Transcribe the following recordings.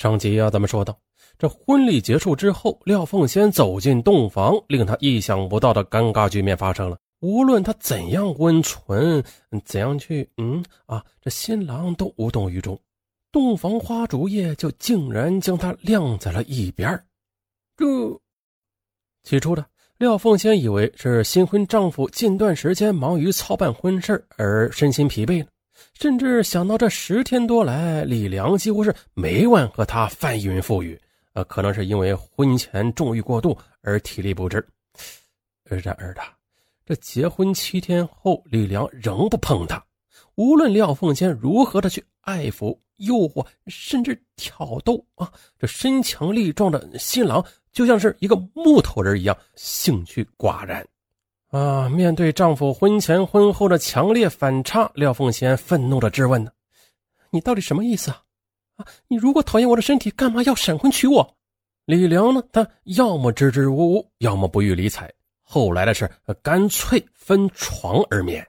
上集啊，咱们说到，这婚礼结束之后，廖凤仙走进洞房，令他意想不到的尴尬局面发生了。无论他怎样温存，怎样去……嗯啊，这新郎都无动于衷。洞房花烛夜就竟然将他晾在了一边这起初的廖凤仙以为是新婚丈夫近段时间忙于操办婚事而身心疲惫了。甚至想到这十天多来，李良几乎是每晚和他翻云覆雨，呃，可能是因为婚前重欲过度而体力不支。然而的，这结婚七天后，李良仍不碰她。无论廖凤仙如何的去爱抚、诱惑，甚至挑逗啊，这身强力壮的新郎就像是一个木头人一样，兴趣寡然。啊！面对丈夫婚前婚后的强烈反差，廖凤仙愤怒的质问：“呢，你到底什么意思啊？啊，你如果讨厌我的身体，干嘛要闪婚娶我？”李良呢？他要么支支吾吾，要么不予理睬。后来的事，干脆分床而眠。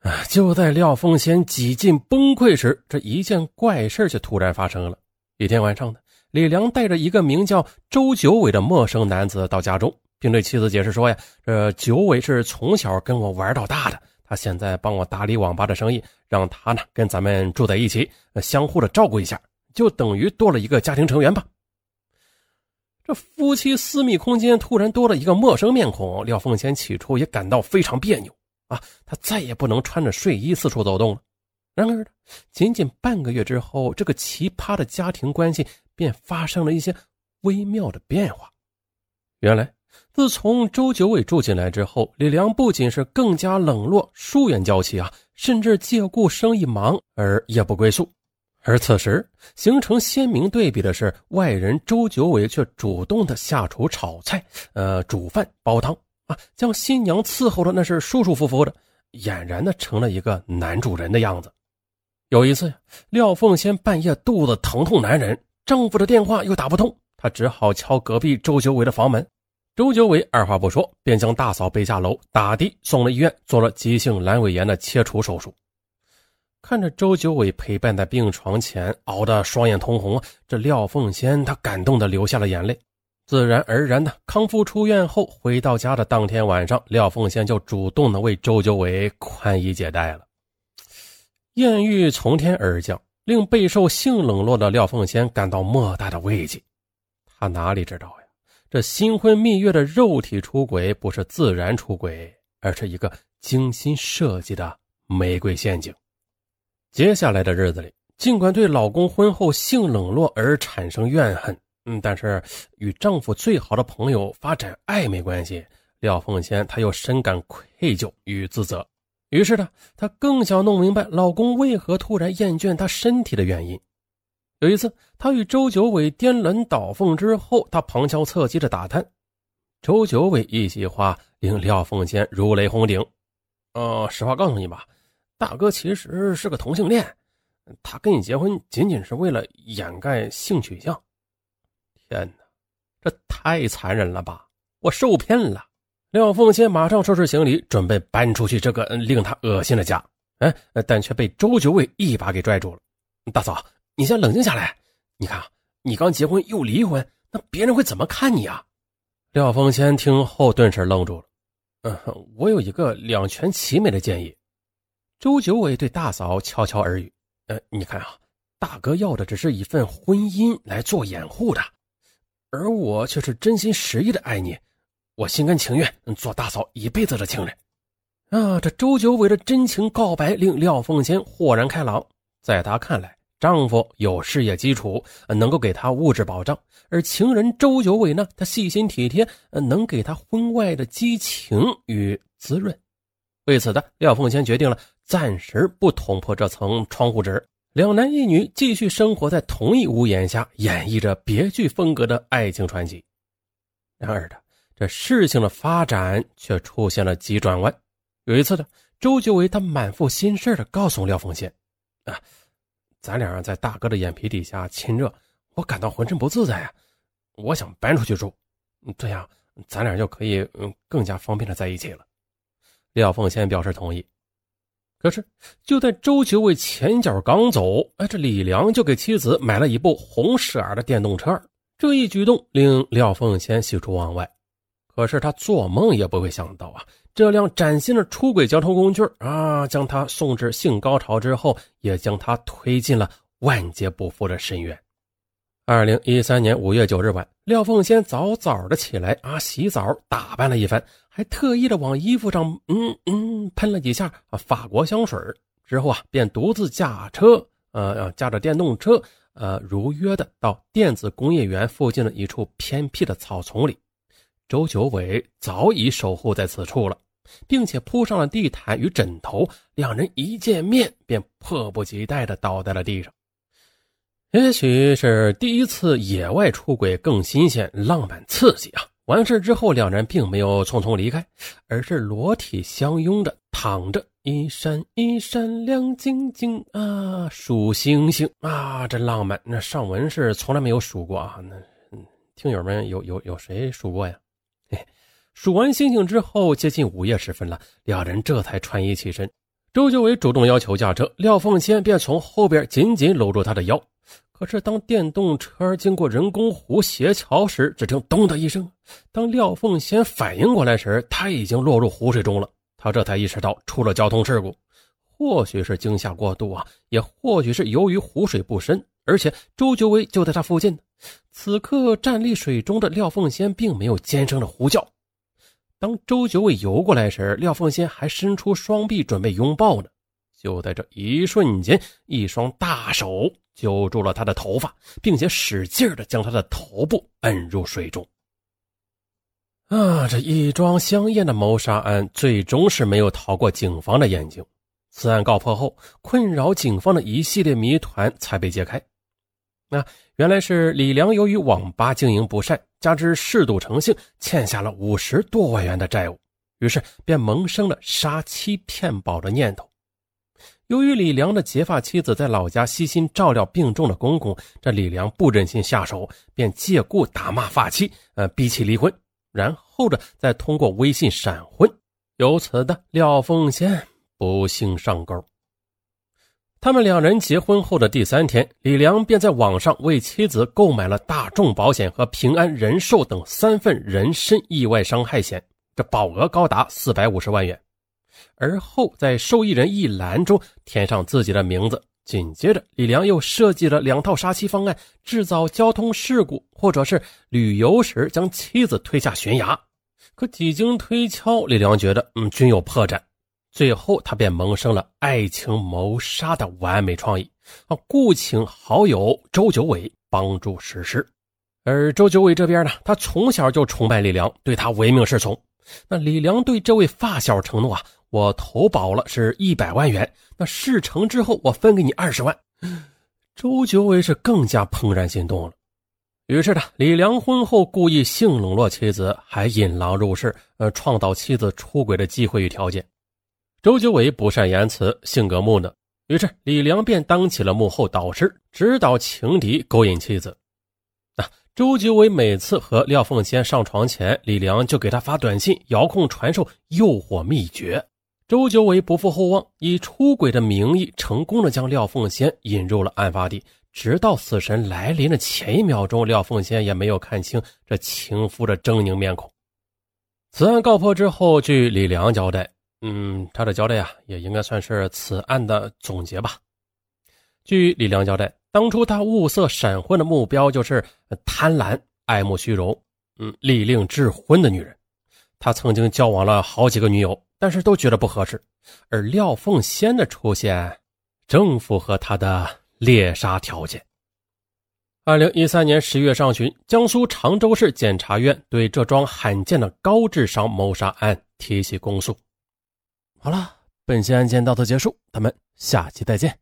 啊！就在廖凤仙几近崩溃时，这一件怪事却突然发生了。一天晚上呢，李良带着一个名叫周九伟的陌生男子到家中。并对妻子解释说：“呀，这九尾是从小跟我玩到大的，他现在帮我打理网吧的生意，让他呢跟咱们住在一起，相互的照顾一下，就等于多了一个家庭成员吧。”这夫妻私密空间突然多了一个陌生面孔，廖凤仙起初也感到非常别扭啊，她再也不能穿着睡衣四处走动了。然而，仅仅半个月之后，这个奇葩的家庭关系便发生了一些微妙的变化。原来。自从周九伟住进来之后，李良不仅是更加冷落、疏远娇妻啊，甚至借故生意忙而夜不归宿。而此时形成鲜明对比的是，外人周九伟却主动的下厨炒菜，呃，煮饭煲汤啊，将新娘伺候的那是舒舒服服的，俨然的成了一个男主人的样子。有一次，廖凤仙半夜肚子疼痛难忍，丈夫的电话又打不通，她只好敲隔壁周九伟的房门。周九伟二话不说，便将大嫂背下楼，打的送了医院，做了急性阑尾炎的切除手术。看着周九伟陪伴在病床前，熬得双眼通红，这廖凤仙她感动的流下了眼泪。自然而然的康复出院后，回到家的当天晚上，廖凤仙就主动的为周九伟宽衣解带了。艳遇从天而降，令备受性冷落的廖凤仙感到莫大的慰藉。他哪里知道呀？这新婚蜜月的肉体出轨不是自然出轨，而是一个精心设计的玫瑰陷阱。接下来的日子里，尽管对老公婚后性冷落而产生怨恨，嗯，但是与丈夫最好的朋友发展暧昧关系，廖凤仙她又深感愧疚与自责。于是呢，她更想弄明白老公为何突然厌倦她身体的原因。有一次，他与周九伟颠鸾倒凤之后，他旁敲侧击的打探。周九伟一席话令廖凤仙如雷轰顶。呃，实话告诉你吧，大哥其实是个同性恋，他跟你结婚仅仅是为了掩盖性取向。天哪，这太残忍了吧！我受骗了。廖凤仙马上收拾行李，准备搬出去这个令他恶心的家。哎，但却被周九伟一把给拽住了。大嫂。你先冷静下来，你看啊，你刚结婚又离婚，那别人会怎么看你啊？廖凤仙听后顿时愣住了。嗯，我有一个两全其美的建议。周九伟对大嫂悄悄耳语：“呃，你看啊，大哥要的只是一份婚姻来做掩护的，而我却是真心实意的爱你，我心甘情愿做大嫂一辈子的情人。”啊，这周九伟的真情告白令廖凤仙豁然开朗，在他看来。丈夫有事业基础，能够给她物质保障；而情人周九伟呢，他细心体贴，能给她婚外的激情与滋润。为此呢，廖凤仙决定了暂时不捅破这层窗户纸，两男一女继续生活在同一屋檐下，演绎着别具风格的爱情传奇。然而的这事情的发展却出现了急转弯。有一次呢，周九伟他满腹心事的告诉廖凤仙：“啊。”咱俩在大哥的眼皮底下亲热，我感到浑身不自在啊！我想搬出去住，这样咱俩就可以嗯更加方便的在一起了。廖凤仙表示同意。可是就在周九伟前脚刚走，哎，这李良就给妻子买了一部红色儿的电动车。这一举动令廖凤仙喜出望外。可是他做梦也不会想到啊，这辆崭新的出轨交通工具啊，将他送至性高潮之后，也将他推进了万劫不复的深渊。二零一三年五月九日晚，廖凤仙早早的起来啊，洗澡打扮了一番，还特意的往衣服上嗯嗯喷了几下啊法国香水之后啊，便独自驾车呃驾着电动车呃如约的到电子工业园附近的一处偏僻的草丛里。周九伟早已守护在此处了，并且铺上了地毯与枕头。两人一见面便迫不及待地倒在了地上。也许是第一次野外出轨更新鲜、浪漫、刺激啊！完事之后，两人并没有匆匆离开，而是裸体相拥着躺着，一闪一闪亮晶晶啊，数星星啊，这浪漫。那上文是从来没有数过啊，那听友们有有有谁数过呀？数完星星之后，接近午夜时分了，两人这才穿衣起身。周九伟主动要求驾车，廖凤仙便从后边紧紧搂住他的腰。可是当电动车经过人工湖斜桥时，只听“咚”的一声。当廖凤仙反应过来时，他已经落入湖水中了。他这才意识到出了交通事故，或许是惊吓过度啊，也或许是由于湖水不深，而且周九伟就在他附近。此刻站立水中的廖凤仙并没有尖声的呼叫。当周九伟游过来时，廖凤仙还伸出双臂准备拥抱呢。就在这一瞬间，一双大手揪住了他的头发，并且使劲的将他的头部摁入水中。啊，这一桩香艳的谋杀案最终是没有逃过警方的眼睛。此案告破后，困扰警方的一系列谜团才被揭开。那原来是李良由于网吧经营不善，加之嗜赌成性，欠下了五十多万元的债务，于是便萌生了杀妻骗保的念头。由于李良的结发妻子在老家悉心照料病重的公公，这李良不忍心下手，便借故打骂发妻，呃，逼其离婚，然后的再通过微信闪婚，由此的廖凤仙不幸上钩。他们两人结婚后的第三天，李良便在网上为妻子购买了大众保险和平安人寿等三份人身意外伤害险，这保额高达四百五十万元。而后在受益人一栏中填上自己的名字。紧接着，李良又设计了两套杀妻方案，制造交通事故，或者是旅游时将妻子推下悬崖。可几经推敲，李良觉得，嗯，均有破绽。最后，他便萌生了爱情谋杀的完美创意啊！故请好友周九伟帮助实施。而周九伟这边呢，他从小就崇拜李良，对他唯命是从。那李良对这位发小承诺啊，我投保了是一百万元，那事成之后我分给你二十万。周九伟是更加怦然心动了。于是呢，李良婚后故意性冷落妻子，还引狼入室，呃，创造妻子出轨的机会与条件。周九伟不善言辞，性格木讷，于是李良便当起了幕后导师，指导情敌勾引妻子。啊，周九伟每次和廖凤仙上床前，李良就给他发短信，遥控传授诱惑秘诀。周九伟不负厚望，以出轨的名义，成功的将廖凤仙引入了案发地。直到死神来临的前一秒钟，廖凤仙也没有看清这情夫的狰狞面孔。此案告破之后，据李良交代。嗯，他的交代啊，也应该算是此案的总结吧。据李良交代，当初他物色闪婚的目标就是贪婪、爱慕虚荣、嗯，利令智昏的女人。他曾经交往了好几个女友，但是都觉得不合适。而廖凤仙的出现，正符合他的猎杀条件。二零一三年十月上旬，江苏常州市检察院对这桩罕见的高智商谋杀案提起公诉。好了，本期案件到此结束，咱们下期再见。